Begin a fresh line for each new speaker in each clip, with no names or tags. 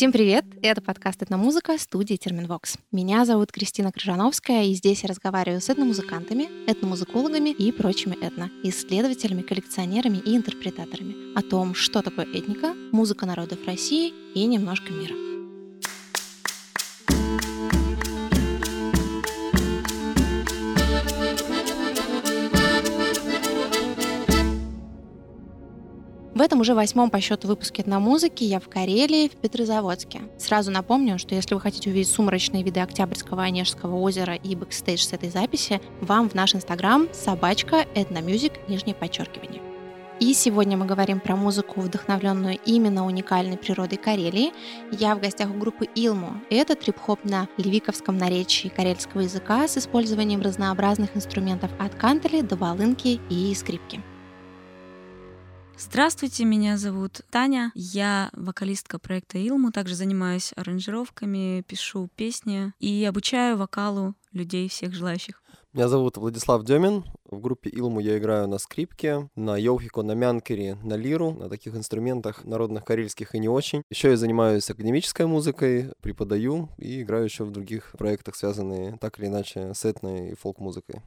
Всем привет! Это подкаст «Этномузыка» студии «Терминвокс». Меня зовут Кристина Крыжановская, и здесь я разговариваю с этномузыкантами, этномузыкологами и прочими этно, исследователями, коллекционерами и интерпретаторами о том, что такое этника, музыка народов России и немножко мира. В этом уже восьмом по счету выпуске Этномузыки я в Карелии, в Петрозаводске. Сразу напомню, что если вы хотите увидеть сумрачные виды Октябрьского Онежского озера и бэкстейдж с этой записи, вам в наш инстаграм собачка ethnomusic нижнее подчеркивание. И сегодня мы говорим про музыку, вдохновленную именно уникальной природой Карелии. Я в гостях у группы ILMU. Это трип-хоп на ливвиковском наречии карельского языка с использованием разнообразных инструментов от кантеле до волынки и скрипки.
Здравствуйте, меня зовут Таня. Я вокалистка проекта Илму, также занимаюсь аранжировками, пишу песни и обучаю вокалу людей всех желающих.
Меня зовут Владислав Демин. В группе Илму я играю на скрипке, на йохико, на мянкере, на лиру, на таких инструментах народных карельских и не очень. Еще я занимаюсь академической музыкой, преподаю и играю еще в других проектах, связанные так или иначе с этной и фолк-музыкой.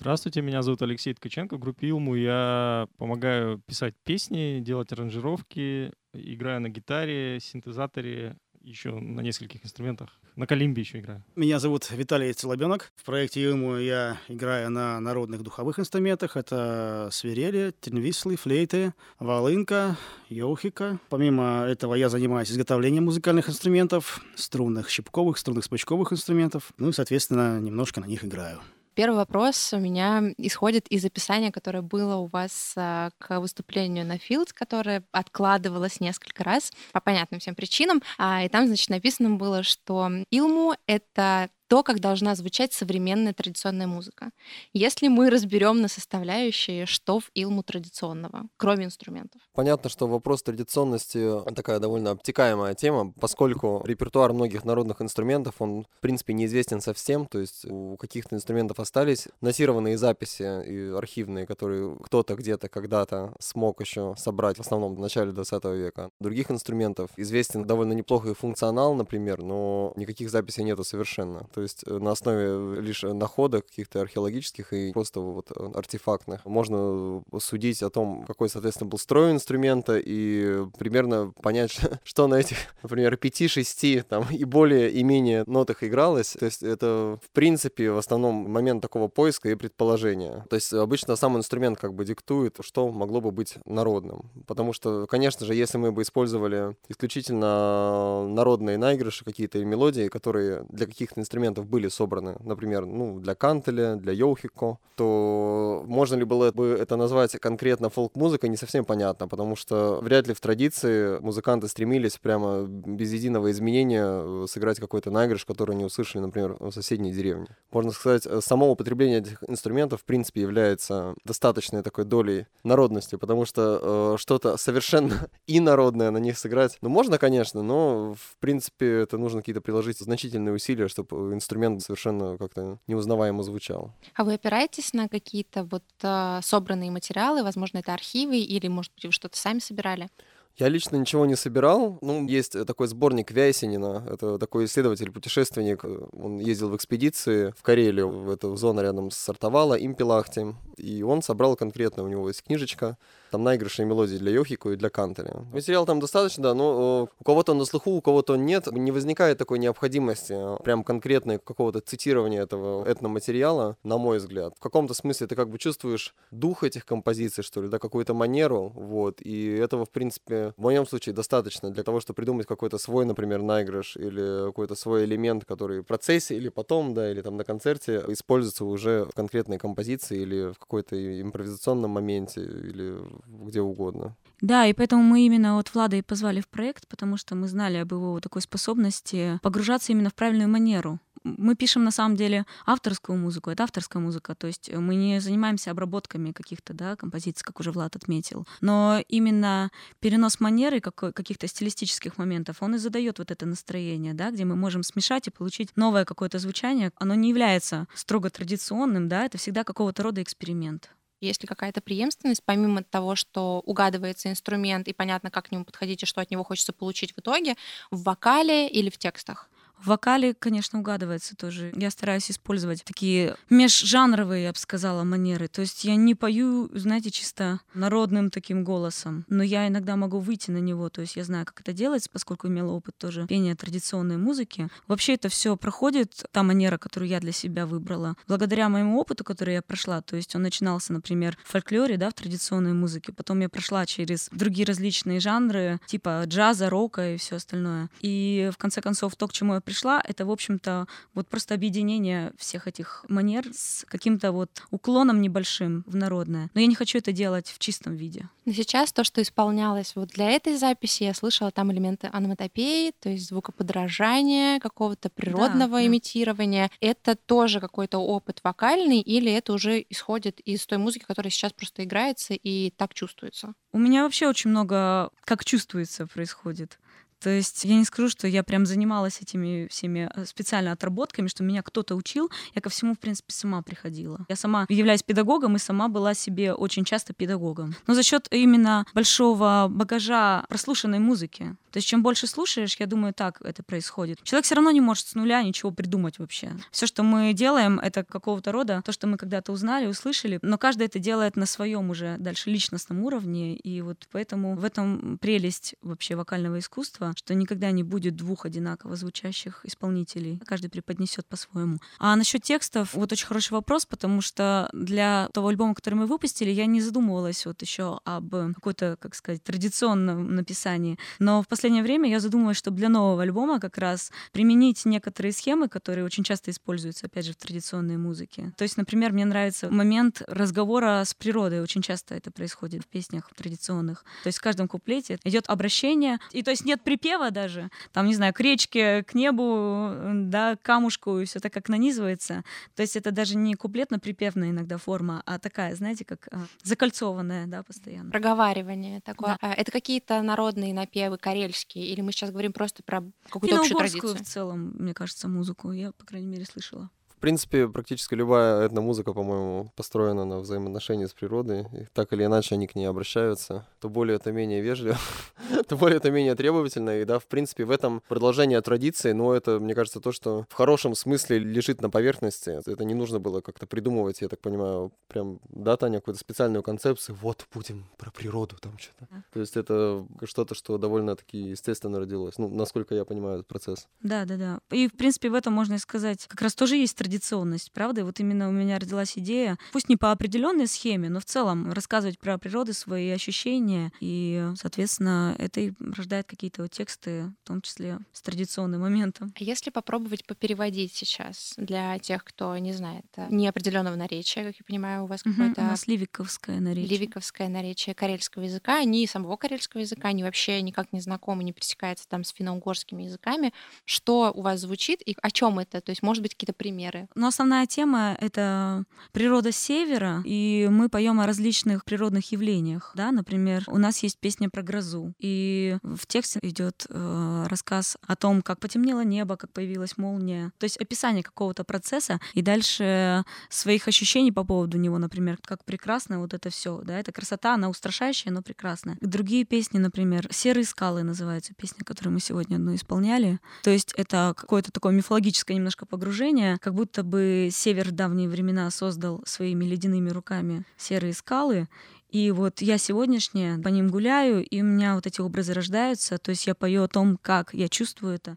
Здравствуйте, меня зовут Алексей Ткаченко. В группе Илму я помогаю писать песни, делать аранжировки, играю на гитаре, синтезаторе, еще на нескольких инструментах. На калимбе еще играю.
Меня зовут Виталий Целобенок. В проекте Илму я играю на народных духовых инструментах. Это свирели, тенвислы, флейты, волынка, йохика. Помимо этого я занимаюсь изготовлением музыкальных инструментов, струнных щипковых, струнных смычковых инструментов. Ну и, соответственно, немножко на них играю.
Первый вопрос у меня исходит из описания, которое было у вас а, к выступлению на Fields, которое откладывалось несколько раз по понятным всем причинам. А, и там, значит, написано было, что Илму — это то, как должна звучать современная традиционная музыка. Если мы разберем на составляющие, что в Илму традиционного, кроме инструментов.
Понятно, что вопрос традиционности такая довольно обтекаемая тема, поскольку репертуар многих народных инструментов, он, в принципе, неизвестен совсем, то есть у каких-то инструментов остались носированные записи и архивные, которые кто-то где-то когда-то смог еще собрать, в основном в начале 20 века. Других инструментов известен довольно неплохой функционал, например, но никаких записей нету совершенно. То есть э, на основе лишь находок каких-то археологических и просто вот э, артефактных можно судить о том, какой, соответственно, был строй инструмента и примерно понять, что на этих, например, 5-6 там и более и менее нотах игралось. То есть это, в принципе, в основном момент такого поиска и предположения. То есть обычно сам инструмент как бы диктует, что могло бы быть народным. Потому что, конечно же, если мы бы использовали исключительно народные наигрыши какие-то и мелодии, которые для каких-то инструментов инструментов были собраны, например, ну, для кантеля, для йохико, то можно ли было бы это назвать конкретно фолк-музыкой, не совсем понятно, потому что вряд ли в традиции музыканты стремились прямо без единого изменения э, сыграть какой-то наигрыш, который они услышали, например, в соседней деревне. Можно сказать, э, само употребление этих инструментов, в принципе, является достаточной такой долей народности, потому что э, что-то совершенно инородное на них сыграть, ну, можно, конечно, но, в принципе, это нужно какие-то приложить значительные усилия, чтобы инструмент совершенно как-то неузнаваемо звучал.
А вы опираетесь на какие-то вот э, собранные материалы, возможно, это архивы или, может быть, вы что-то сами собирали?
Я лично ничего не собирал. Ну, есть такой сборник Вяйсинина. Это такой исследователь, путешественник. Он ездил в экспедиции в Карелию, в эту зону рядом с Сартовала, Импелахте. И он собрал конкретно, у него есть книжечка, там наигрышные мелодии для Йохику и для Кантеля. Материал там достаточно, да, но у кого-то он на слуху, у кого-то нет. Не возникает такой необходимости а, прям конкретной какого-то цитирования этого этноматериала, на мой взгляд. В каком-то смысле ты как бы чувствуешь дух этих композиций, что ли, да, какую-то манеру, вот, и этого, в принципе, в моем случае достаточно для того, чтобы придумать какой-то свой, например, наигрыш или какой-то свой элемент, который в процессе или потом, да, или там на концерте используется уже в конкретной композиции или в какой-то импровизационном моменте или где угодно.
Да, и поэтому мы именно вот Влада и позвали в проект, потому что мы знали об его такой способности погружаться именно в правильную манеру. Мы пишем на самом деле авторскую музыку, это авторская музыка, то есть мы не занимаемся обработками каких-то да, композиций, как уже Влад отметил, но именно перенос манеры каких-то стилистических моментов, он и задает вот это настроение, да, где мы можем смешать и получить новое какое-то звучание. Оно не является строго традиционным, да, это всегда какого-то рода эксперимент.
Есть ли какая-то преемственность, помимо того, что угадывается инструмент и понятно, как к нему подходить и что от него хочется получить в итоге, в вокале или в текстах?
В вокале, конечно, угадывается тоже. Я стараюсь использовать такие межжанровые, я бы сказала, манеры. То есть я не пою, знаете, чисто народным таким голосом, но я иногда могу выйти на него. То есть я знаю, как это делается, поскольку имела опыт тоже пения традиционной музыки. Вообще это все проходит, та манера, которую я для себя выбрала, благодаря моему опыту, который я прошла. То есть он начинался, например, в фольклоре, да, в традиционной музыке. Потом я прошла через другие различные жанры, типа джаза, рока и все остальное. И в конце концов то, к чему я пришла, это, в общем-то, вот просто объединение всех этих манер с каким-то вот уклоном небольшим в народное. Но я не хочу это делать в чистом виде.
Но сейчас то, что исполнялось вот для этой записи, я слышала там элементы аноматопеи, то есть звукоподражания, какого-то природного да, имитирования. Да. Это тоже какой-то опыт вокальный или это уже исходит из той музыки, которая сейчас просто играется и так чувствуется?
У меня вообще очень много как чувствуется происходит. То есть я не скажу, что я прям занималась этими всеми э, специально отработками, что меня кто-то учил. Я ко всему, в принципе, сама приходила. Я сама являюсь педагогом и сама была себе очень часто педагогом. Но за счет именно большого багажа прослушанной музыки. То есть чем больше слушаешь, я думаю, так это происходит. Человек все равно не может с нуля ничего придумать вообще. Все, что мы делаем, это какого-то рода то, что мы когда-то узнали, услышали, но каждый это делает на своем уже дальше личностном уровне, и вот поэтому в этом прелесть вообще вокального искусства, что никогда не будет двух одинаково звучащих исполнителей. Каждый преподнесет по-своему. А насчет текстов, вот очень хороший вопрос, потому что для того альбома, который мы выпустили, я не задумывалась вот еще об какой-то, как сказать, традиционном написании. Но в последнее время я задумалась, чтобы для нового альбома как раз применить некоторые схемы, которые очень часто используются, опять же, в традиционной музыке. То есть, например, мне нравится момент разговора с природой. Очень часто это происходит в песнях традиционных. То есть в каждом куплете идет обращение, и то есть нет припева даже, там, не знаю, к речке, к небу, да, к камушку, и все так как нанизывается. То есть это даже не куплетно-припевная иногда форма, а такая, знаете, как а, закольцованная, да, постоянно.
Проговаривание такое. Да. А это какие-то народные напевы, карель карельские, или мы сейчас говорим просто про какую-то общую традицию?
в целом, мне кажется, музыку я, по крайней мере, слышала.
В принципе, практически любая этномузыка, по-моему, построена на взаимоотношении с природой. И так или иначе они к ней обращаются. То более, то менее вежливо, то более, то менее требовательно. И да, в принципе, в этом продолжение традиции, но это, мне кажется, то, что в хорошем смысле лежит на поверхности. Это не нужно было как-то придумывать, я так понимаю, прям, да, Таня, какую-то специальную концепцию. Вот, будем про природу там что-то. То есть это что-то, что довольно-таки естественно родилось. Ну, насколько я понимаю этот процесс.
Да, да, да. И, в принципе, в этом можно сказать, как раз тоже есть традиционность, правда? И вот именно у меня родилась идея, пусть не по определенной схеме, но в целом рассказывать про природу, свои ощущения, и, соответственно, это и рождает какие-то вот тексты, в том числе с традиционным моментом.
А если попробовать попереводить сейчас для тех, кто не знает э, неопределенного наречия, как я понимаю, у вас угу, какое-то... У
нас ливиковское наречие.
Ливиковское наречие карельского языка, ни самого карельского языка, ни вообще никак не знакомы, не пересекается там с финно-угорскими языками. Что у вас звучит и о чем это? То есть, может быть, какие-то примеры?
Но основная тема — это природа севера, и мы поем о различных природных явлениях. Да? Например, у нас есть песня про грозу, и в тексте идет э, рассказ о том, как потемнело небо, как появилась молния. То есть описание какого-то процесса, и дальше своих ощущений по поводу него, например, как прекрасно вот это все. Да? Это красота, она устрашающая, но прекрасная. Другие песни, например, «Серые скалы» называется песня, которую мы сегодня одну исполняли. То есть это какое-то такое мифологическое немножко погружение, как будто будто бы север в давние времена создал своими ледяными руками серые скалы, и вот я сегодняшняя по ним гуляю, и у меня вот эти образы рождаются, то есть я пою о том, как я чувствую это.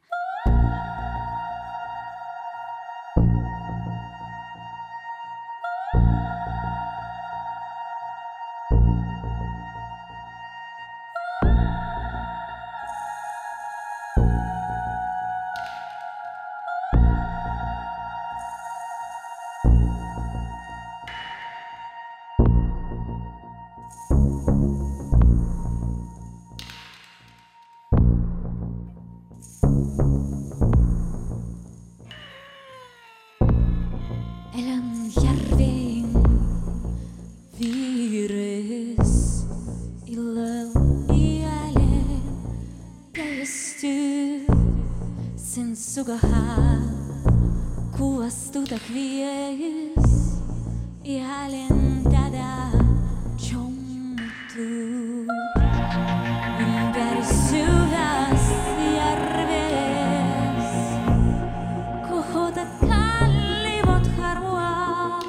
still sind sogar kuastudak vies E alentada dada chom tu Ymbersugas i arfes Kohod at kalli fod harwad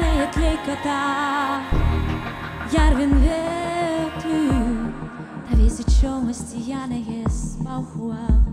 Neu y tleigoda Iarfyn wciąż istijany jest mały.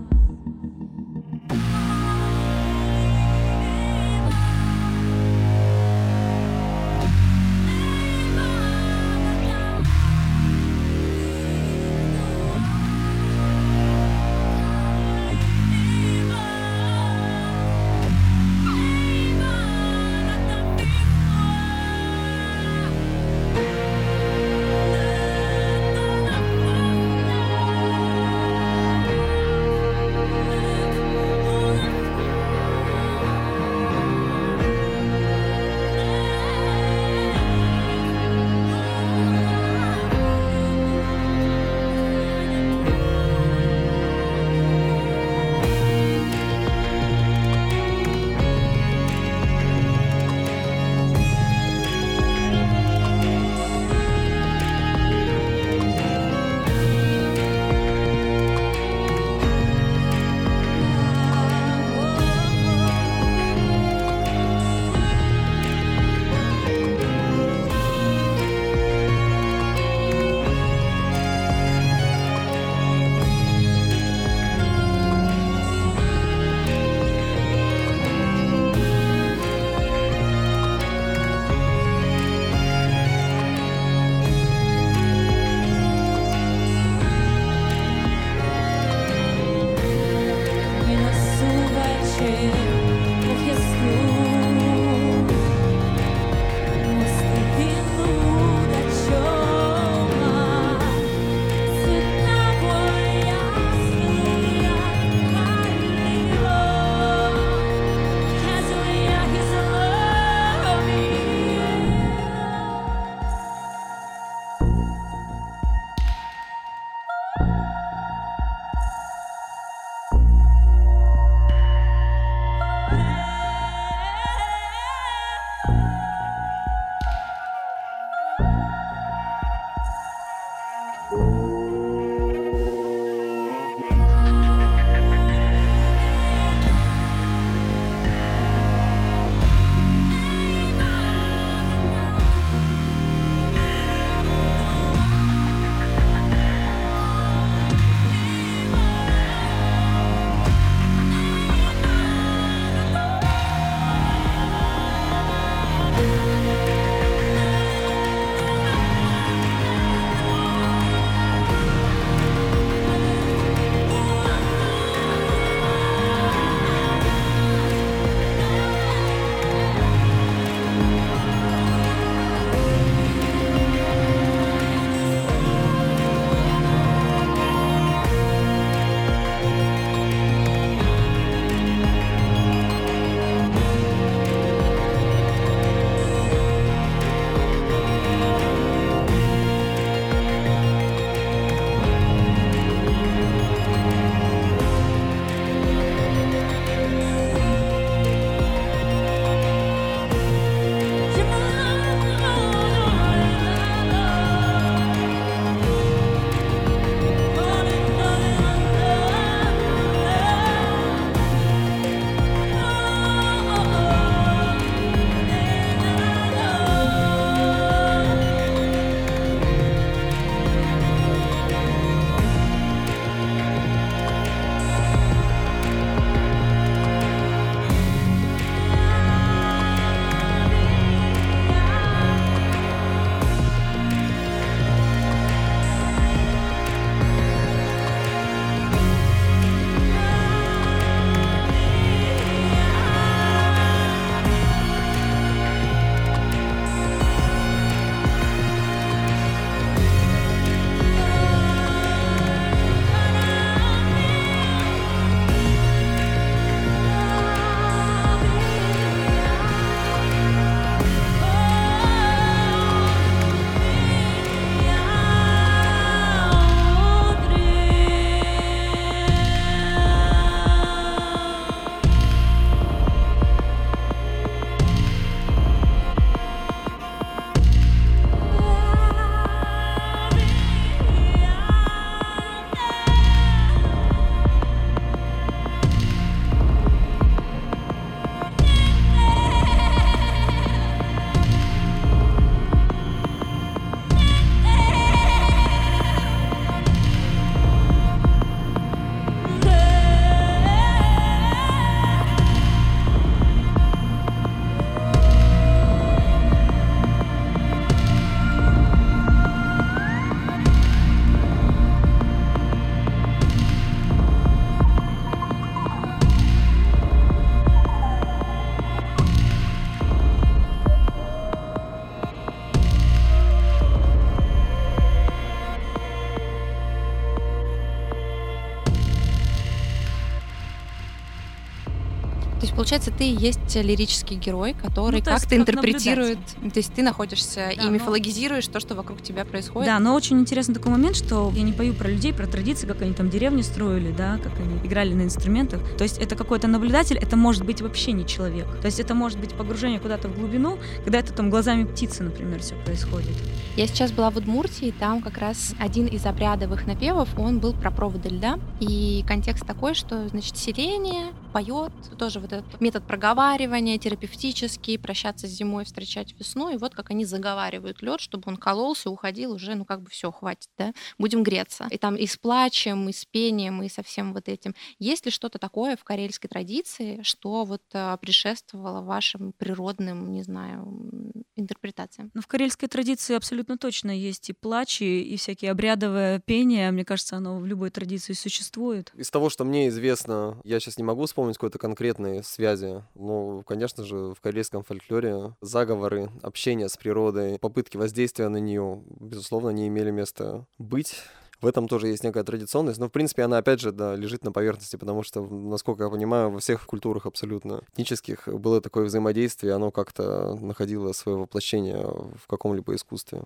Получается, ты есть лирический герой, который
Ну, то есть
как-то
как
интерпретирует, то есть ты находишься
Да,
и
но-
мифологизируешь то, что вокруг тебя происходит.
Да, но очень интересный такой момент, что я не пою про людей, про традиции, как они там деревни строили, да, как они играли на инструментах. То есть это какой-то наблюдатель, это может быть вообще не человек. То есть это может быть погружение куда-то в глубину, когда это там глазами птицы, например, все происходит.
Я сейчас была в Удмуртии, там как раз один из обрядовых напевов, он был про проводы льда. И контекст такой, что, значит, селение поет, тоже вот этот метод проговаривания, терапевтический, прощаться с зимой, встречать весну, и вот как они заговаривают лед, чтобы он кололся, уходил уже, ну как бы все, хватит, да, будем греться. И там и с плачем, и с пением, и со всем вот этим. Есть ли что-то такое в карельской традиции, что вот а, предшествовало вашим природным, не знаю, интерпретациям?
Но в карельской традиции абсолютно точно есть и плач, и, и всякие обрядовое пение. Мне кажется, оно в любой традиции существует.
Из того, что мне известно, я сейчас не могу вспомнить какой-то конкретной связи, но, конечно же, в корейском фольклоре заговоры, общение с природой, попытки воздействия на нее, безусловно, не имели места быть. В этом тоже есть некая традиционность, но, в принципе, она, опять же, да, лежит на поверхности, потому что, насколько я понимаю, во всех культурах абсолютно этнических было такое взаимодействие, оно как-то находило свое воплощение в каком-либо искусстве.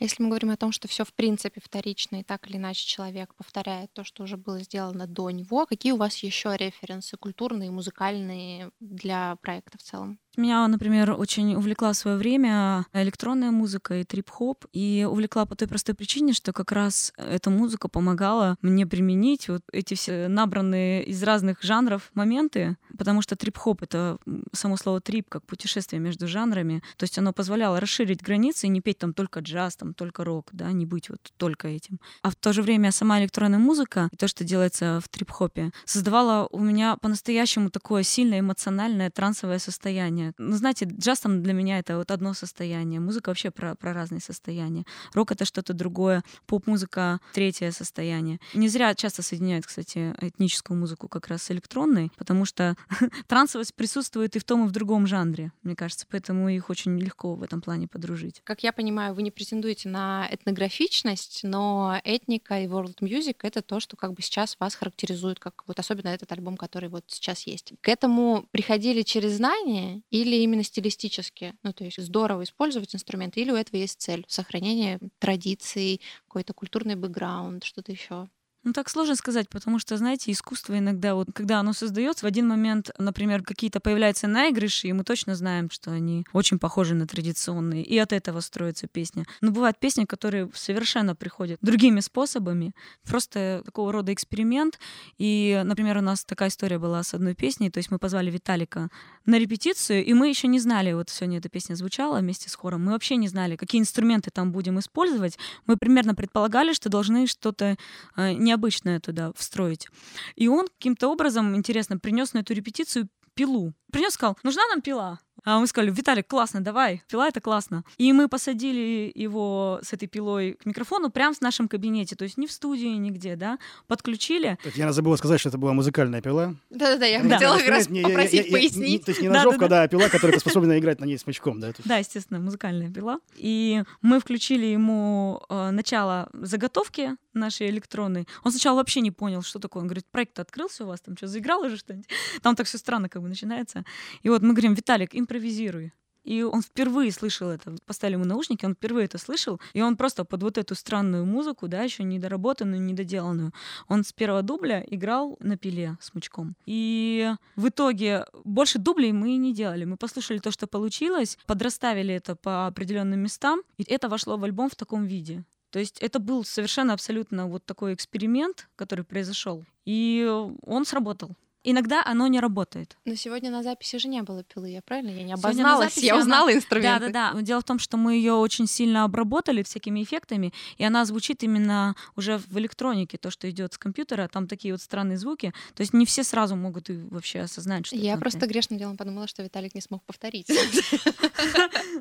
А Если мы говорим о том, что все в принципе вторично, и так или иначе человек повторяет то, что уже было сделано до него, какие у вас еще референсы культурные, музыкальные для проекта в целом?
Меня, например, очень увлекла в свое время электронная музыка и трип-хоп. И увлекла по той простой причине, что как раз эта музыка помогала мне применить вот эти все набранные из разных жанров моменты, потому что трип-хоп — это само слово трип, как путешествие между жанрами. То есть оно позволяло расширить границы и не петь там только джаз, там только рок, да, не быть вот только этим. А в то же время сама электронная музыка, и то, что делается в трип-хопе, создавала у меня по-настоящему такое сильное эмоциональное трансовое состояние. Ну, знаете, джаз там для меня это вот одно состояние, музыка вообще про, про разные состояния. Рок — это что-то другое, поп-музыка — третье состояние. Не зря часто соединяют, кстати, этническую музыку как раз с электронной, потому что трансовость присутствует и в том, и в другом жанре, мне кажется, поэтому их очень легко в этом плане подружить.
Как я понимаю, вы не претендуете на этнографичность, но этника и world music — это то, что как бы сейчас вас характеризует, как вот особенно этот альбом, который вот сейчас есть. К этому приходили через знания или именно стилистически? Ну, то есть здорово использовать инструменты, или у этого есть цель? Сохранение традиций, какой-то культурный бэкграунд, что-то еще?
Ну, так сложно сказать, потому что, знаете, искусство иногда, вот, когда оно создается, в один момент, например, какие-то появляются наигрыши, и мы точно знаем, что они очень похожи на традиционные, и от этого строится песня. Но бывают песни, которые совершенно приходят другими способами, просто такого рода эксперимент. И, например, у нас такая история была с одной песней, то есть мы позвали Виталика на репетицию, и мы еще не знали, вот сегодня эта песня звучала вместе с хором, мы вообще не знали, какие инструменты там будем использовать. Мы примерно предполагали, что должны что-то э, необычное туда встроить. И он каким-то образом, интересно, принес на эту репетицию пилу. Принес, сказал, нужна нам пила? А мы сказали, Виталик, классно, давай, пила это классно. И мы посадили его с этой пилой к микрофону прямо в нашем кабинете, то есть не в студии, нигде, да, подключили.
Татьяна забыла сказать, что это была музыкальная пила.
Да-да-да, я
Да.
хотела как раз
Не, я- я-
попросить
я- я-
пояснить.
То есть не ножовка, да, а пила, которая способна играть на ней смычком, да?
Да, естественно, музыкальная пила. И мы включили ему э, начало заготовки нашей электронной. Он сначала вообще не понял, что такое. Он говорит, проект открылся у вас, там что, заиграл уже что-нибудь? Там так все странно как бы начинается. И вот мы говорим, Виталик, импровизируй. И он впервые слышал это. Поставили ему наушники, он впервые это слышал. И он просто под вот эту странную музыку, да, еще недоработанную, недоделанную, он с первого дубля играл на пиле с мучком. И в итоге больше дублей мы не делали. Мы послушали то, что получилось, подрасставили это по определенным местам, и это вошло в альбом в таком виде. То есть это был совершенно абсолютно вот такой эксперимент, который произошел. И он сработал. Иногда оно не работает.
Но сегодня на записи же не было пилы, я правильно? Я не обозналась,
записи
я
она-
узнала
Да,
инструменты.
да, да. Дело в том, что мы ее очень сильно обработали всякими эффектами, и она звучит именно уже в электронике, то, что идет с компьютера, там такие вот странные звуки. То есть не все сразу могут и вообще осознать, что
Я
это
просто
например.
грешным делом подумала, что Виталик не смог повторить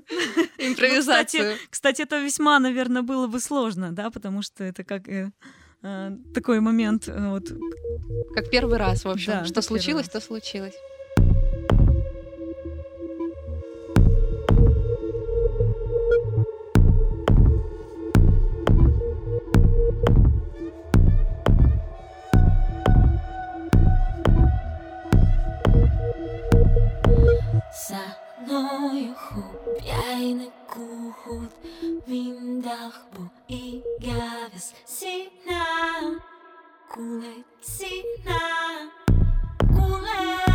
Ну,
импровизацию.
кстати, кстати, это весьма, наверное, было бы сложно, да, потому что это как Э, такой момент. Э, вот.
Как первый раз, в общем.
Да,
что случилось, то случилось.
Мною хуй. Yayını kuhut mindah bu igaves sina. Kulet
sina. Kulet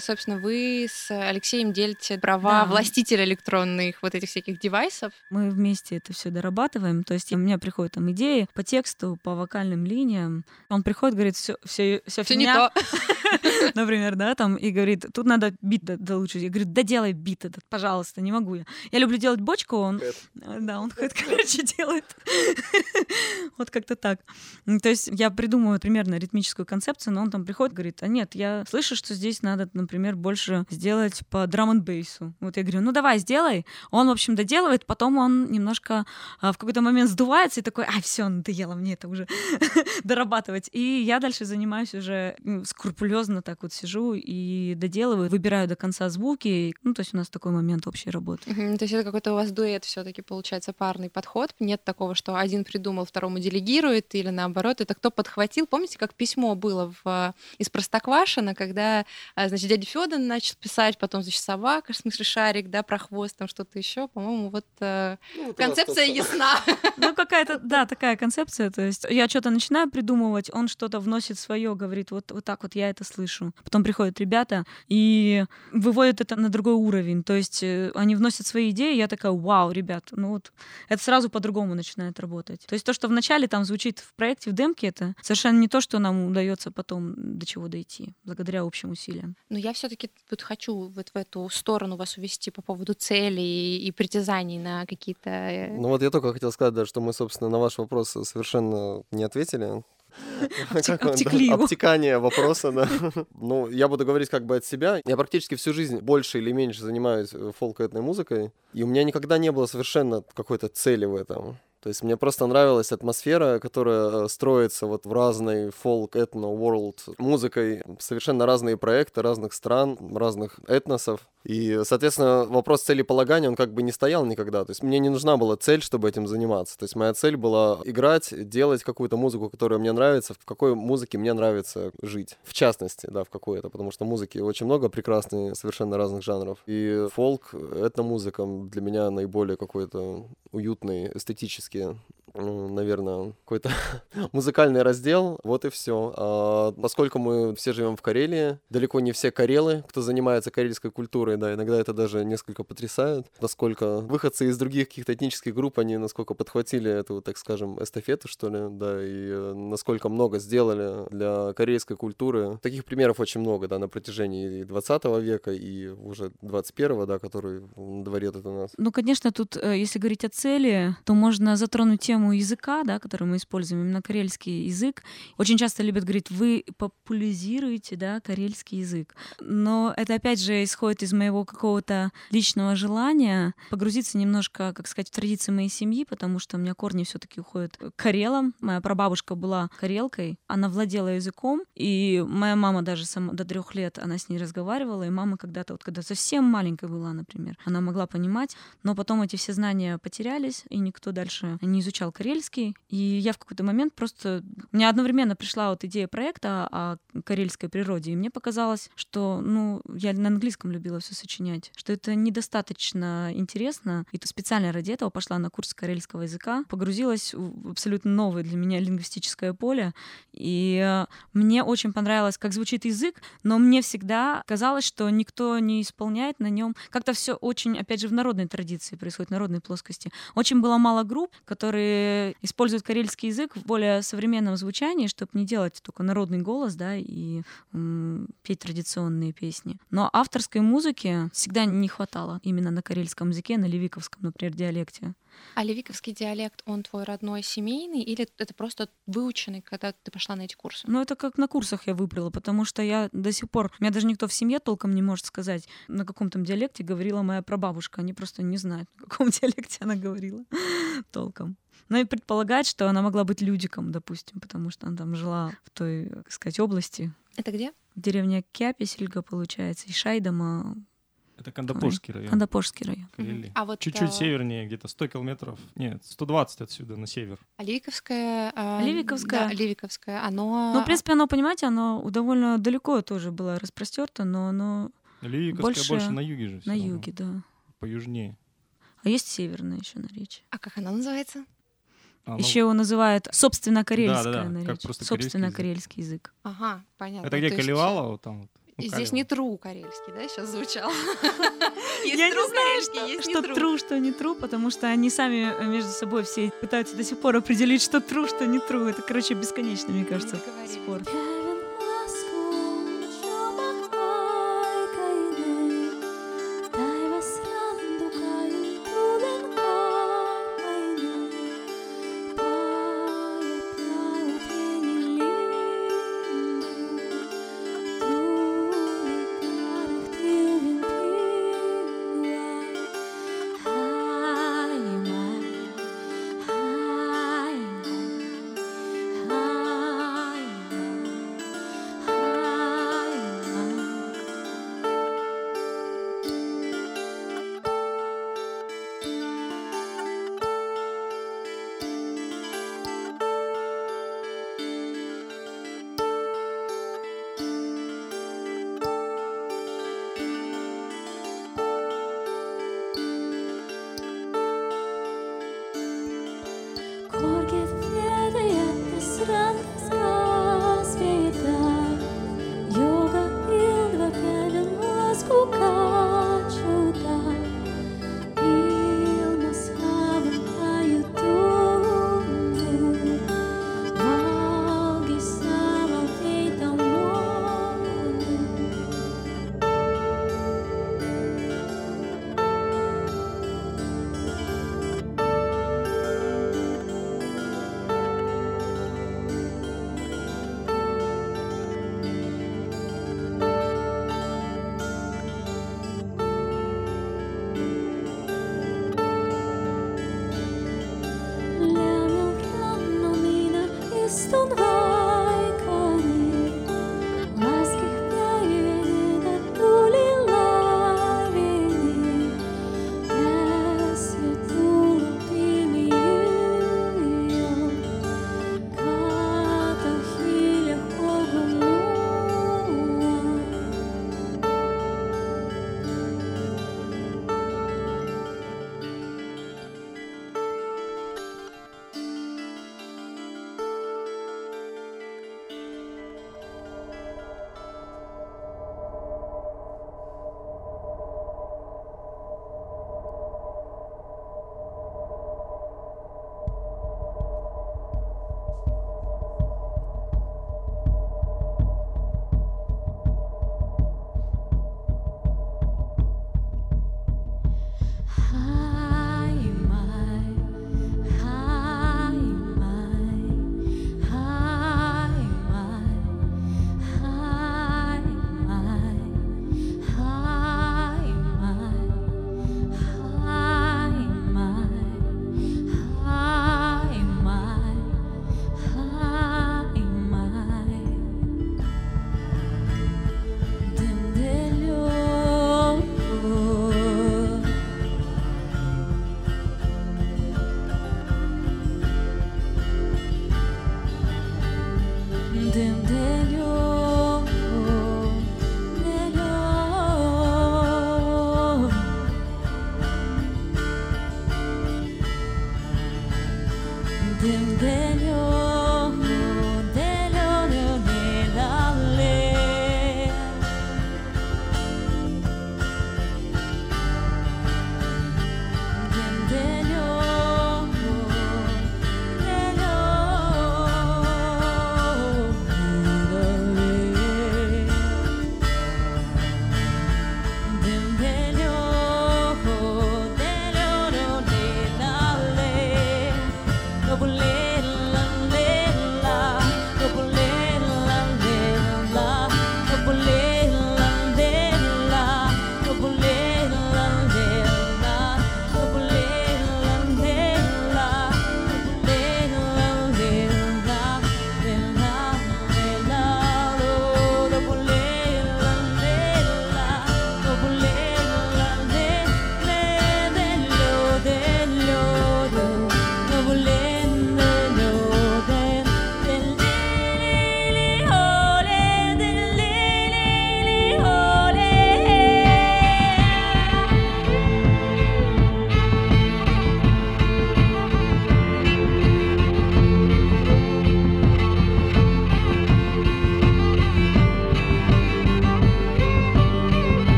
собственно, вы с Алексеем делите права
Да.
властителя электронных вот этих всяких девайсов.
Мы вместе это все дорабатываем. То есть у меня приходят там идеи по тексту, по вокальным линиям. Он приходит, говорит, все, все, все,
Все не то.
например, да, там, и говорит, тут надо бит до- долучшить. Я говорю, да делай бит этот, пожалуйста, не могу я. Я люблю делать бочку, он, э, да, он хэт, короче, делает. Вот как-то так. То есть я придумываю примерно ритмическую концепцию, но он там приходит, говорит, а нет, я слышу, что здесь надо, например, больше сделать по драм н бейсу. Вот я говорю, ну давай, сделай. Он, в общем, доделывает, потом он немножко а, в какой-то момент сдувается и такой, а, все, надоело мне это уже дорабатывать. И я дальше занимаюсь уже м, скрупулезно так вот сижу и доделываю, выбираю до конца звуки. Ну, то есть у нас такой момент общей работы.
То есть это какой-то у вас дуэт все-таки получается парный подход. Нет такого, что один придумал, второму делегирует, или наоборот, это кто подхватил. Помните, как письмо было в, э, из Простоквашина, когда, э, значит, дядя Федор начал писать, потом, значит, собака, в смысле шарик, да, про хвост, там что-то еще. По-моему, вот э,
Ну,
концепция ясна.
Ну, какая-то, да, такая концепция. То есть я что-то начинаю придумывать, он что-то вносит свое, говорит, вот, вот так вот я это слышу. Потом приходят ребята и выводят это на другой уровень. То есть э, они вносят свои идеи, я такая, вау, ребят, ну вот это сразу по-другому начинает работать. То есть то, что вначале там звучит в проекте, в демке, это совершенно не то, что нам удается потом до чего дойти, благодаря общим усилиям.
Но я все-таки вот хочу вот в эту сторону вас увести по поводу целей и притязаний на какие-то... э,
Ну вот я только хотел сказать, да, что мы, собственно, на ваш вопрос совершенно не ответили.
Обтек-
да,
его.
Обтекание вопроса, да. Ну, я буду говорить как бы от себя. Я практически всю жизнь больше или меньше занимаюсь э, фолк-этной музыкой, и у меня никогда не было совершенно какой-то цели в этом. То есть мне просто нравилась атмосфера, которая э, строится вот в разной фолк, этно, world музыкой. Совершенно разные проекты разных стран, разных этносов. И, соответственно, вопрос целеполагания, он как бы не стоял никогда. То есть мне не нужна была цель, чтобы этим заниматься. То есть моя цель была играть, делать какую-то музыку, которая мне нравится, в какой музыке мне нравится жить. В частности, да, в какой-то, потому что музыки очень много прекрасных, совершенно разных жанров. И фолк, этномузыка для меня наиболее какой-то уютный, эстетически ну, наверное, какой-то музыкальный раздел, вот и все. поскольку мы все живем в Карелии, далеко не все карелы, кто занимается карельской культурой, да, иногда это даже несколько потрясает, насколько выходцы из других каких-то этнических групп, они насколько подхватили эту, так скажем, эстафету, что ли, да, и э, насколько много сделали для карельской культуры. Таких примеров очень много, да, на протяжении и 20 века, и уже 21 да, который на дворе тут у нас.
Ну, конечно, тут, э, если говорить о цели, то можно затронуть тему языка, да, который мы используем, именно карельский язык. Очень часто любят говорить, вы популяризируете, да, карельский язык. Но это, опять же, исходит из моего какого-то личного желания погрузиться немножко, как сказать, в традиции моей семьи, потому что у меня корни все таки уходят к карелам. Моя прабабушка была карелкой, она владела языком, и моя мама даже сама до трех лет, она с ней разговаривала, и мама когда-то, вот когда совсем маленькая была, например, она могла понимать, но потом эти все знания потерялись, и никто дальше не изучал карельский. И я в какой-то момент просто... У меня одновременно пришла вот идея проекта о карельской природе, и мне показалось, что, ну, я на английском любила все сочинять, что это недостаточно интересно, и то специально ради этого пошла на курс карельского языка, погрузилась в абсолютно новое для меня лингвистическое поле, и мне очень понравилось, как звучит язык, но мне всегда казалось, что никто не исполняет на нем. Как-то все очень, опять же, в народной традиции происходит, в народной плоскости. Очень было мало групп, которые используют карельский язык в более современном звучании, чтобы не делать только народный голос, да, и м, петь традиционные песни. Но авторской музыки всегда не хватало именно на карельском языке, на левиковском, например, диалекте.
А левиковский диалект, он твой родной, семейный, или это просто выученный, когда ты пошла на эти курсы?
Ну, это как на курсах я выбрала, потому что я до сих пор... Меня даже никто в семье толком не может сказать, на каком там диалекте говорила моя прабабушка. Они просто не знают, на каком диалекте она говорила толком. Ну и предполагать, что она могла быть людиком, допустим, потому что она там жила в той, как сказать, области.
Это где?
Деревня Кяписельга, получается, и Шайдама,
Это Кандапожский район.
Кандапожский район.
Карелии.
А вот
Чуть-чуть
а,
севернее, где-то 100 километров. Нет, 120 отсюда на север.
А Ливиковское... а,
Ливиковское?
Да, Ливиковское. Оно...
Ну, в принципе, оно, понимаете, оно довольно далеко тоже было распростерто, но оно
Ливиковская
Больше
больше, на юге же.
на
равно,
юге, да.
Поюжнее.
А есть северное еще наречие.
А как оно называется?
А, ну,
Еще его называют собственно карельское
Да-да-да, как
наречие.
просто
собственно
карельский
карельский язык.
Ага, понятно.
Это где
То есть-
Каливала, вот там вот. Ну,
И здесь не тру карельский, да, сейчас звучал? Есть
Я не знаю,
есть
что
тру.
что не тру, потому что они сами э, между собой все пытаются до сих пор определить, что тру, что не тру. Это, короче, бесконечно, мне кажется, спор.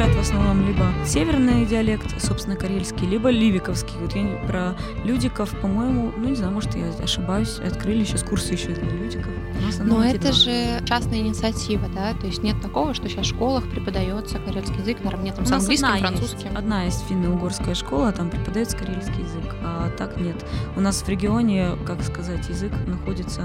Изучают в основном либо северный диалект, собственно, карельский, либо ливиковский. Вот я не- про людиков, по-моему, ну не знаю, может, я ошибаюсь, открыли сейчас курсы еще для людиков. Но
это
два.
же частная инициатива, да? То есть нет такого, что сейчас в школах преподается карельский язык наравне там, с английским,
одна
французским.
Есть, одна есть финно-угорская школа, там преподается карельский язык, а так нет. У нас в регионе, как сказать, язык находится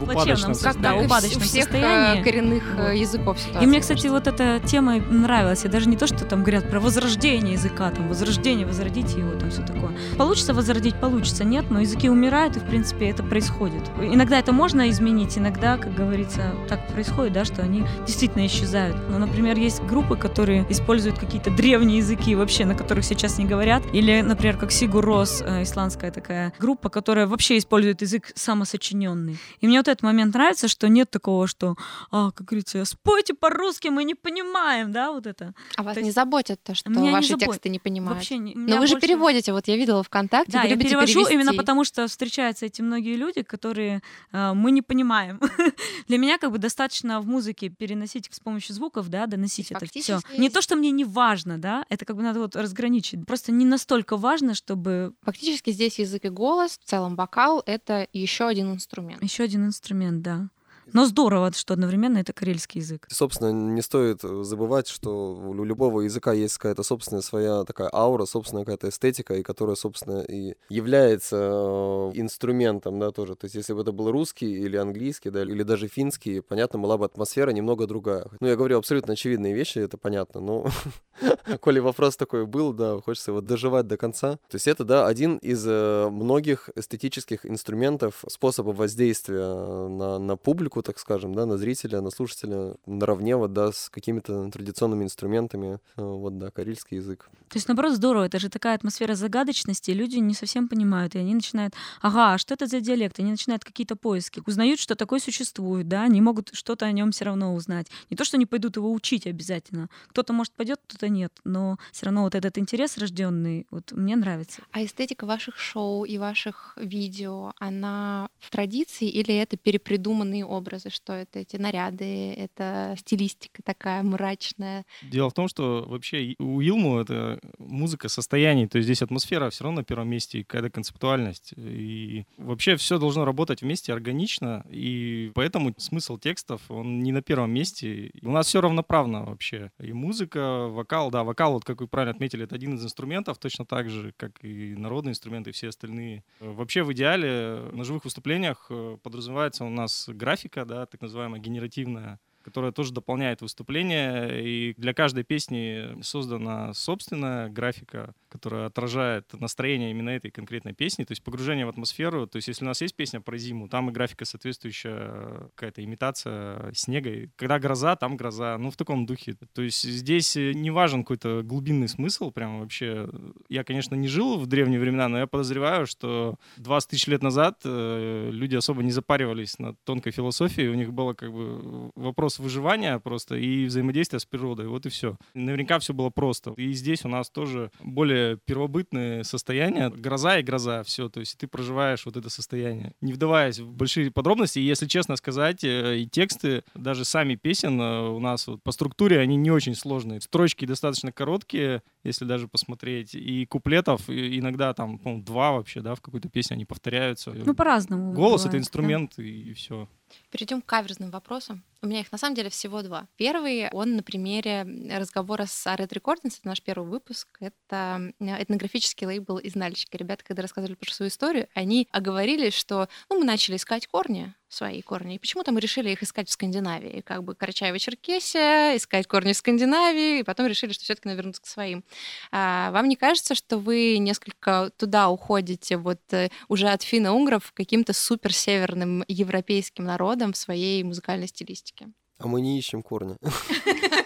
В
плачевном
упадочном
состоянии.
Как,
Да, упадочном
у всех э,
состоянии.
коренных э,
Вот.
языков.
И мне, кстати, вот эта тема нравилась. И даже не то, что там говорят про возрождение языка, там, возрождение, возродите его, там все такое. Получится возродить, получится, нет, но языки умирают, и, в принципе, это происходит. Иногда это можно изменить, иногда, как говорится, так происходит, да, что они действительно исчезают. Но, например, есть группы, которые используют какие-то древние языки вообще, на которых сейчас не говорят. Или, например, как Сигур Рос, э, исландская такая группа, которая вообще использует язык самосочиненный. И мне вот этот момент нравится, что нет такого, что а, как говорится, спойте по-русски, мы не понимаем, да, вот это.
А вас
то
не
есть-
заботит то, что
Меня не
ваши
заботит.
тексты не понимают?
Вообще не,
Но вы же переводите, вот я видела ВКонтакте,
Да,
вы
я перевожу
перевести.
именно потому, что встречаются эти многие люди, которые э, мы не понимаем. Для меня как бы достаточно в музыке переносить с помощью звуков, да, доносить это все. Не то, что мне не важно, да, это как бы надо вот разграничить. Просто не настолько важно, чтобы
Фактически здесь язык и голос, в целом вокал — это еще один инструмент.
еще один инструмент, да. Но здорово, что одновременно это карельский язык.
Собственно, не стоит э, забывать, что у любого языка есть какая-то собственная своя такая аура, собственная какая-то эстетика, и которая, собственно, и является э, инструментом, да, тоже. То есть, если бы это был русский или английский, да, или даже финский, понятно, была бы атмосфера немного другая. Ну, я говорю абсолютно очевидные вещи, это понятно, но коли вопрос такой был, да, хочется его доживать до конца. То есть, это, да, один из э, многих эстетических инструментов, способов воздействия на, на публику, так скажем, да, на зрителя, на слушателя, наравне вот, да, с какими-то традиционными инструментами, э, вот, да, карельский язык.
То есть, наоборот, здорово. Это же такая атмосфера загадочности, и люди не совсем понимают. И они начинают, ага, а что это за диалект? Они начинают какие-то поиски. Узнают, что такое существует, да, они могут что-то о нем все равно узнать. Не то, что они пойдут его учить обязательно. Кто-то, может, пойдет, кто-то нет. Но все равно вот этот интерес рожденный, вот мне нравится.
А эстетика ваших шоу и ваших видео, она в традиции или это перепридуманные образы? Что это эти наряды, это стилистика такая мрачная?
Дело в том, что вообще у Илму это музыка состояний, то есть здесь атмосфера все равно на первом месте, какая-то концептуальность. И вообще все должно работать вместе органично, и поэтому смысл текстов, он не на первом месте. У нас все равноправно вообще. И музыка, вокал, да, вокал, вот как вы правильно отметили, это один из инструментов, точно так же, как и народные инструменты, и все остальные. Вообще в идеале на живых выступлениях э, подразумевается у нас графика, да, так называемая генеративная, которая тоже дополняет выступление. И для каждой песни создана собственная графика, которая отражает настроение именно этой конкретной песни, то есть погружение в атмосферу. То есть если у нас есть песня про зиму, там и графика соответствующая, какая-то имитация снега. И когда гроза, там гроза. Ну, в таком духе. То есть здесь э, не важен какой-то глубинный смысл, прям вообще. Я, конечно, не жил в древние времена, но я подозреваю, что 20 тысяч лет назад э, люди особо не запаривались над тонкой философией. У них было как бы вопрос выживания просто и взаимодействия с природой. Вот и все. Наверняка все было просто. И здесь у нас тоже более первобытные состояния. Гроза и гроза, все. То есть ты проживаешь вот это состояние. Не вдаваясь в большие подробности, и если честно сказать, э, и тексты, даже сами песен э, у нас вот по структуре, они не очень сложные. Строчки достаточно короткие, если даже посмотреть. И куплетов и иногда там, по два вообще, да, в какой-то песне они повторяются.
Ну, по-разному.
Голос — это
бывает, да.
инструмент, и, все.
Перейдем к каверзным вопросам. У меня их на самом деле всего два. Первый, он на примере разговора с Red Recordings, это наш первый выпуск. Это э, этнографический лейбл из Нальчика. Ребята, когда рассказывали про свою историю, они оговорились, что ну, мы начали искать корни, свои корни, и почему-то мы решили их искать в Скандинавии. Как бы Карачаево-Черкесия, искать корни в Скандинавии, и потом решили, что все таки вернуться к своим. А вам не кажется, что вы несколько туда уходите, вот э, уже от финно-угров, каким-то суперсеверным европейским народам в своей музыкальной стилистике?
А мы не ищем корни.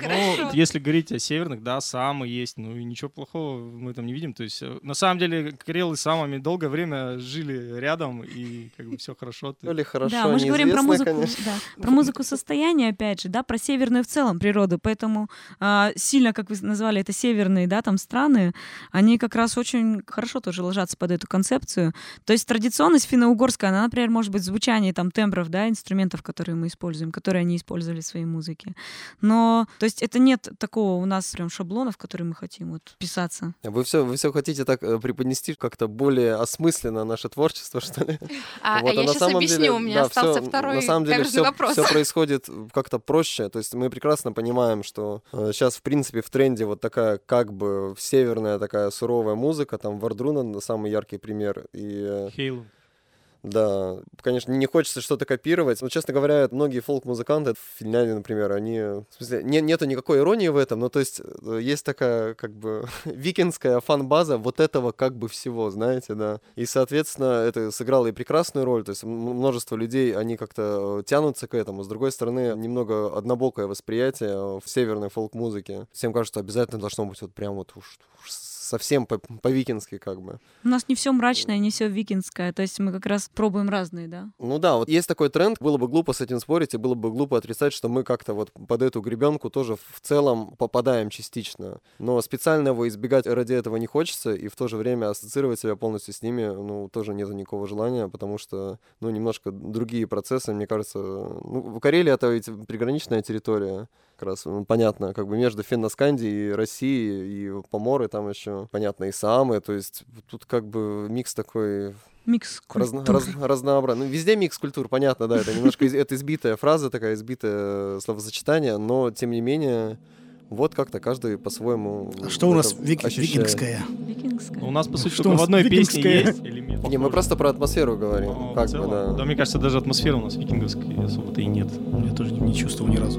Ну, если говорить о северных, да, самы есть, ну и ничего плохого мы там не видим. То есть, э, на самом деле, карелы с самами долгое время жили рядом, и как бы все хорошо.
То ли хорошо,
да, мы же говорим про музыку,
конечно.
да, про музыку состояния, опять же, да, про северную в целом природу. Поэтому а, сильно, как вы назвали, это северные, да, там страны, они как раз очень хорошо тоже ложатся под эту концепцию. То есть традиционность финно-угорская, она, например, может быть в звучании там тембров, да, инструментов, которые мы используем.
Используем, которые они использовали в своей музыке. Но, то есть это нет такого у нас прям шаблона, в который мы хотим вот писаться.
Вы все, вы все хотите так э, преподнести как-то более осмысленно наше творчество, что ли?
А,
Вот,
а я
на
сейчас
самом
объясню,
деле,
у меня
да,
остался
всё-
второй
На самом деле все,
вопрос.
происходит как-то проще. То есть мы прекрасно понимаем, что сейчас, в принципе, в тренде вот такая как бы северная такая суровая музыка, там Вардруна самый яркий пример. И э,
Хейл.
Да, конечно, не хочется что-то копировать. Но, честно говоря, многие фолк-музыканты в Финляндии, например, они... В смысле, не, нету никакой иронии в этом, но то есть э, есть такая как бы викинская фан-база вот этого как бы всего, знаете, да. И, соответственно, это сыграло и прекрасную роль, то есть множество людей, они как-то э, тянутся к этому. С другой стороны, немного однобокое восприятие э, в северной фолк-музыке. Всем кажется, что обязательно должно быть вот прям вот уж, уж совсем по- по-викински как бы.
У нас не все мрачное, не все викинское. То есть мы как раз пробуем разные, да.
Ну да, вот есть такой тренд, было бы глупо с этим спорить, и было бы глупо отрицать, что мы как-то вот под эту гребенку тоже в целом попадаем частично. Но специально его избегать ради этого не хочется, и в то же время ассоциировать себя полностью с ними, ну, тоже нету никакого желания, потому что, ну, немножко другие процессы, мне кажется. Ну, в Карелии это ведь приграничная территория, как раз, ну, понятно, как бы между Фенноскандией и Россией, и Поморы там еще, понятно, и саамы, то есть тут как бы микс такой
Микс
Разно-
культур.
раз- разнообразно. Ну, везде микс культур, понятно, да, это немножко из- это избитая фраза, такая избитое словосочетание, но тем не менее, вот как-то каждый по-своему.
А что у нас
это
вик-
ощущает.
викингское?
Викингское.
Ну, У нас, по сути,
Что
только в одной песне
викингское?
есть элемент.
Не, мы просто про атмосферу говорим,
в
как бы,
целом,
да.
Да, мне кажется, даже атмосферы у нас викинговской особо-то и нет.
Я тоже не чувствовал ни разу.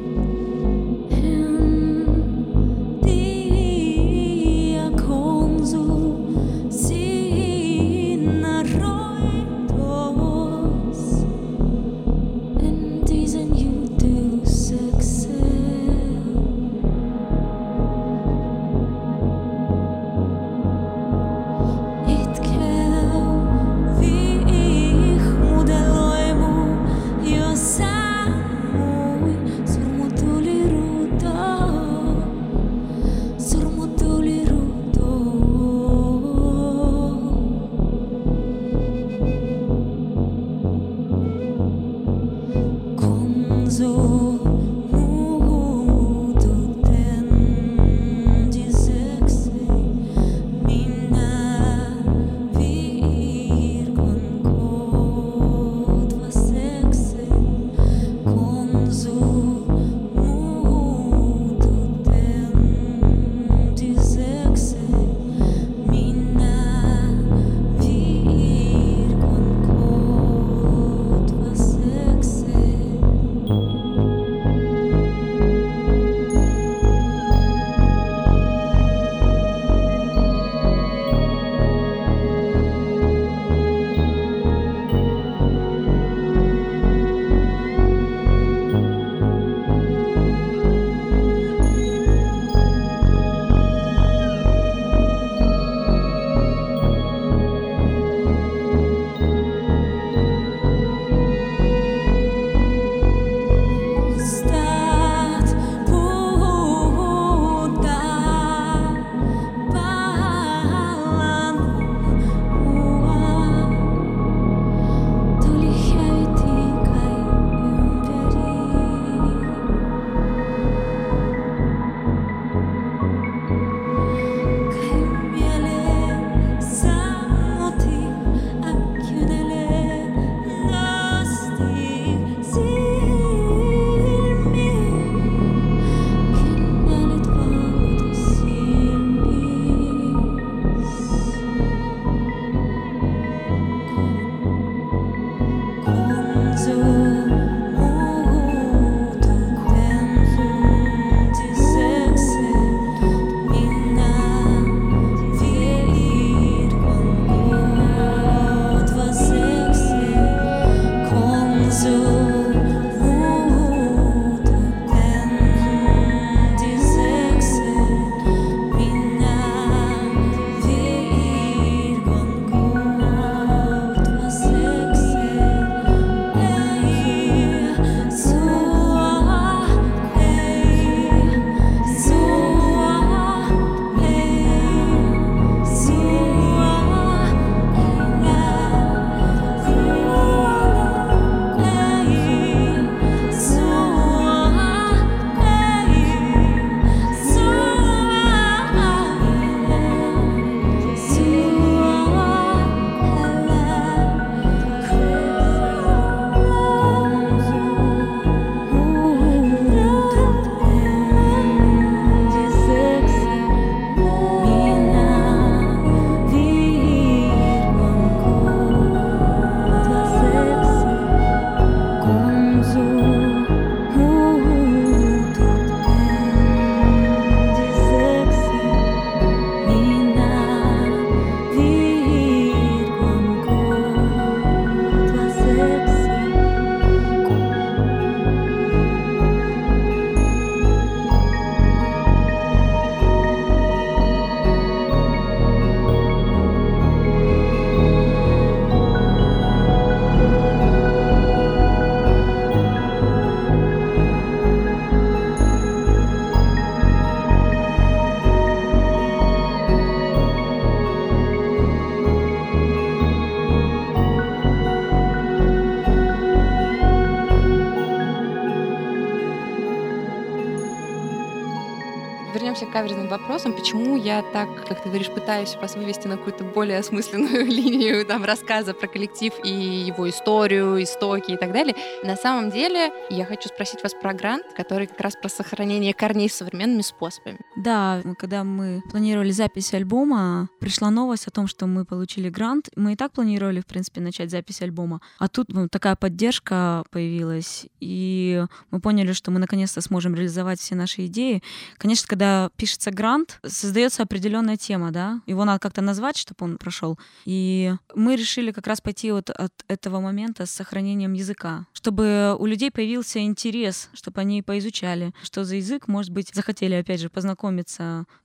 Каверзным вопросом, почему я так, как ты говоришь, пытаюсь вас вывести на какую-то более осмысленную линию там рассказа про коллектив и его историю, истоки и так далее. На самом деле, я хочу спросить вас про грант, который как раз про сохранение корней современными способами.
Да, когда мы планировали запись альбома, пришла новость о том, что мы получили грант. Мы и так планировали, в принципе, начать запись альбома. А тут ну, такая поддержка появилась, и мы поняли, что мы наконец-то сможем реализовать все наши идеи. Конечно, когда пишется грант, создается определенная тема, да, его надо как-то назвать, чтобы он прошел. И мы решили как раз пойти вот от этого момента с сохранением языка, чтобы у людей появился интерес, чтобы они поизучали, что за язык, может быть, захотели, опять же, познакомиться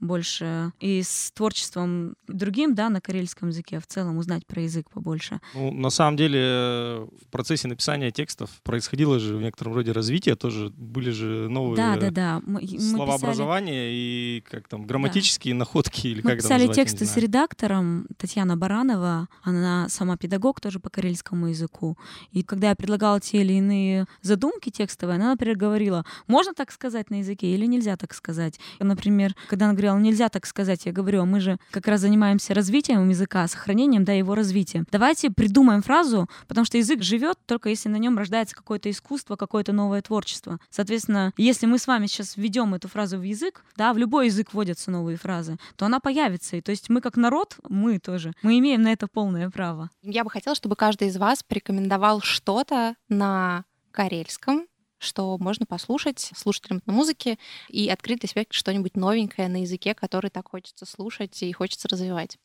больше и с творчеством другим, да, на карельском языке, в целом узнать про язык побольше.
Ну, на самом деле, э, в процессе написания текстов происходило же в некотором роде развитие, тоже были же новые
Да, да, да. Мы,
словообразования и как там грамматические находки или
мы
как
писали
назвать,
тексты с редактором Татьяна Баранова, она сама педагог тоже по карельскому языку. И когда я предлагала те или иные задумки текстовые, она, например, говорила, можно так сказать на языке или нельзя так сказать. Например, когда она говорила, нельзя так сказать, я говорю, а мы же как раз занимаемся развитием языка, сохранением да, его развития. Давайте придумаем фразу, потому что язык живет только если на нем рождается какое-то искусство, какое-то новое творчество. Соответственно, если мы с вами сейчас введем эту фразу в язык, да, в любой язык вводятся новые фразы, то она появится. И то есть мы как народ, мы тоже, мы имеем на это полное право.
Я бы хотела, чтобы каждый из вас порекомендовал что-то на карельском, что можно послушать слушателям музыки и открыть для себя что-нибудь новенькое на языке, который так хочется слушать и хочется развивать.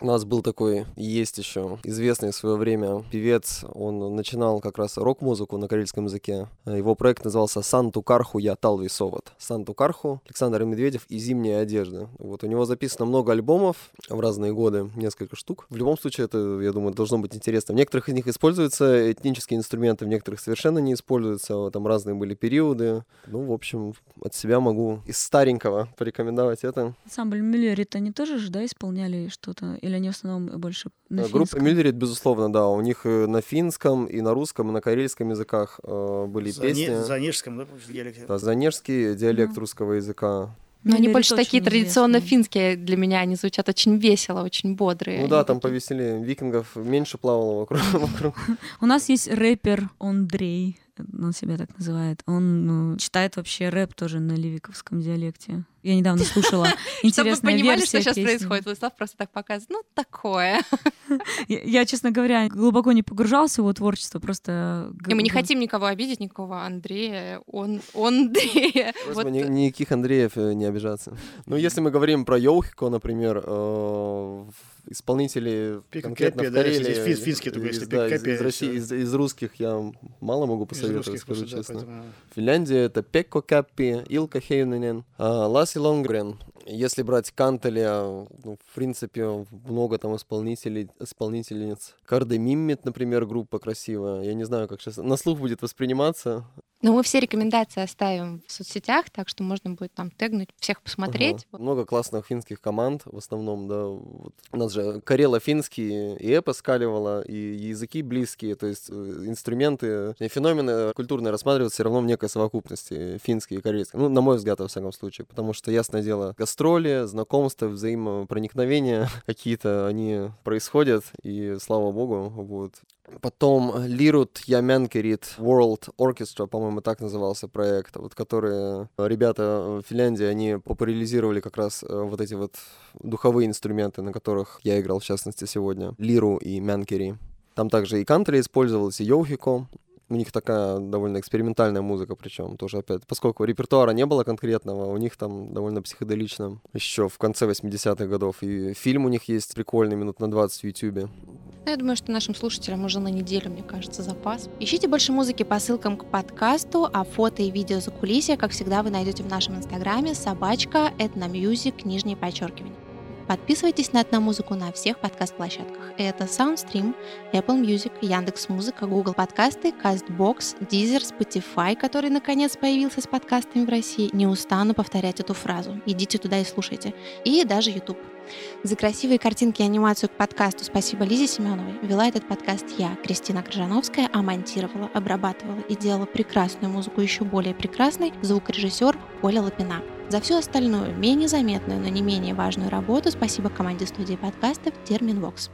У нас был такой, есть еще, известный в свое время певец. Он начинал как раз рок-музыку на карельском языке. Его проект назывался «Санту Карху я Талви Совод». «Санту Карху» Александр Медведев и «Зимняя одежда». Вот у него записано много альбомов в разные годы, несколько штук. В любом случае, это, я думаю, должно быть интересно. В некоторых из них используются этнические инструменты, в некоторых совершенно не используются. Там разные были периоды. Ну, в общем, от себя могу из старенького порекомендовать это.
Ансамбль Мюллерит, они тоже же, да, исполняли что-то? Или они в основном больше на
Э, Группа
финском?
Мюллерит, безусловно, да. У них и на финском, и на русском, и на карельском языках э, были
За, не-
песни.
за Нежском, да, диалекте.
Да, занежский диалект
Ну.
русского языка.
Но они
Мюллерит
больше такие традиционно финские для меня, они звучат очень весело, очень бодрые.
Ну да,
Они
там
такие-
повеселее. Викингов меньше плавало вокруг. вокруг.
У нас есть рэпер Андрей, он себя так называет. Он ну, читает вообще рэп тоже на ливиковском диалекте. Я недавно слушала
Чтобы вы понимали, что сейчас
песни.
происходит. Владислав просто так показывает. Ну, такое.
Я, я, честно говоря, глубоко не погружался в его творчество, просто...
И мы не хотим никого обидеть, никакого Андрея. Он, он Андрея. Вот
ни- никаких Андреев э, не обижаться. Ну, если мы говорим про Йоухико, например, э, исполнители
Пик
конкретно
Кэппи,
в
да, если
Карелии,
здесь фин- финский только,
из-
если
да,
Пик
из, из России, из, из русских я мало могу посоветовать,
русских
скажу
просто, да,
честно.
поэтому-
Финляндия это Пекко Каппи, Илка Хейненен, а, Lasse Longren Если брать Кантеля, ну, в принципе, много там исполнителей, исполнительниц. Карде Миммит, например, группа красивая. Я не знаю, как сейчас на слух будет восприниматься.
Но мы все рекомендации оставим в соцсетях, так что можно будет там тегнуть, всех посмотреть.
Ага. Много классных финских команд, в основном, да. Вот. У нас же карело-финский и эпо скаливало, и языки близкие, то есть э, инструменты, и феномены культурные рассматриваются все равно в некой совокупности, финский и карельский. Ну, на мой взгляд, во всяком случае, потому что, ясное дело, гастроли, знакомства, взаимопроникновения какие-то, они происходят, и слава богу, вот. Потом Лирут Ямянкерит World Orchestra, по-моему, так назывался проект, вот которые ребята в Финляндии, они популяризировали как раз э, вот эти вот духовые инструменты, на которых я играл, в частности, сегодня. Лиру и Мянкери. Там также и кантри использовалось, и йоухико. У них такая довольно экспериментальная музыка, причем тоже опять, поскольку репертуара не было конкретного, у них там довольно психоделично. Еще в конце 80-х годов. И фильм у них есть прикольный, минут на 20 в Ютубе.
Ну, Я думаю, что нашим слушателям уже на неделю, мне кажется, запас. Ищите больше музыки по ссылкам к подкасту, а фото и видео за кулисья, как всегда, вы найдете в нашем инстаграме собачка etnommusic, нижнее подчеркивание. Подписывайтесь на Этномузыку на всех подкаст-площадках. Это SoundStream, Apple Music, Яндекс.Музыка, Google Подкасты, CastBox, Deezer, Spotify, который наконец появился с подкастами в России. Не устану повторять эту фразу. Идите туда и слушайте. И даже YouTube. За красивые картинки и анимацию к подкасту спасибо Лизе Семеновой. Вела этот подкаст я, Кристина Крыжановская, а монтировала, обрабатывала и делала прекрасную музыку еще более прекрасной звукорежиссер Оля Лапина. За всю остальную, менее заметную, но не менее важную работу спасибо команде студии подкастов Терминвокс.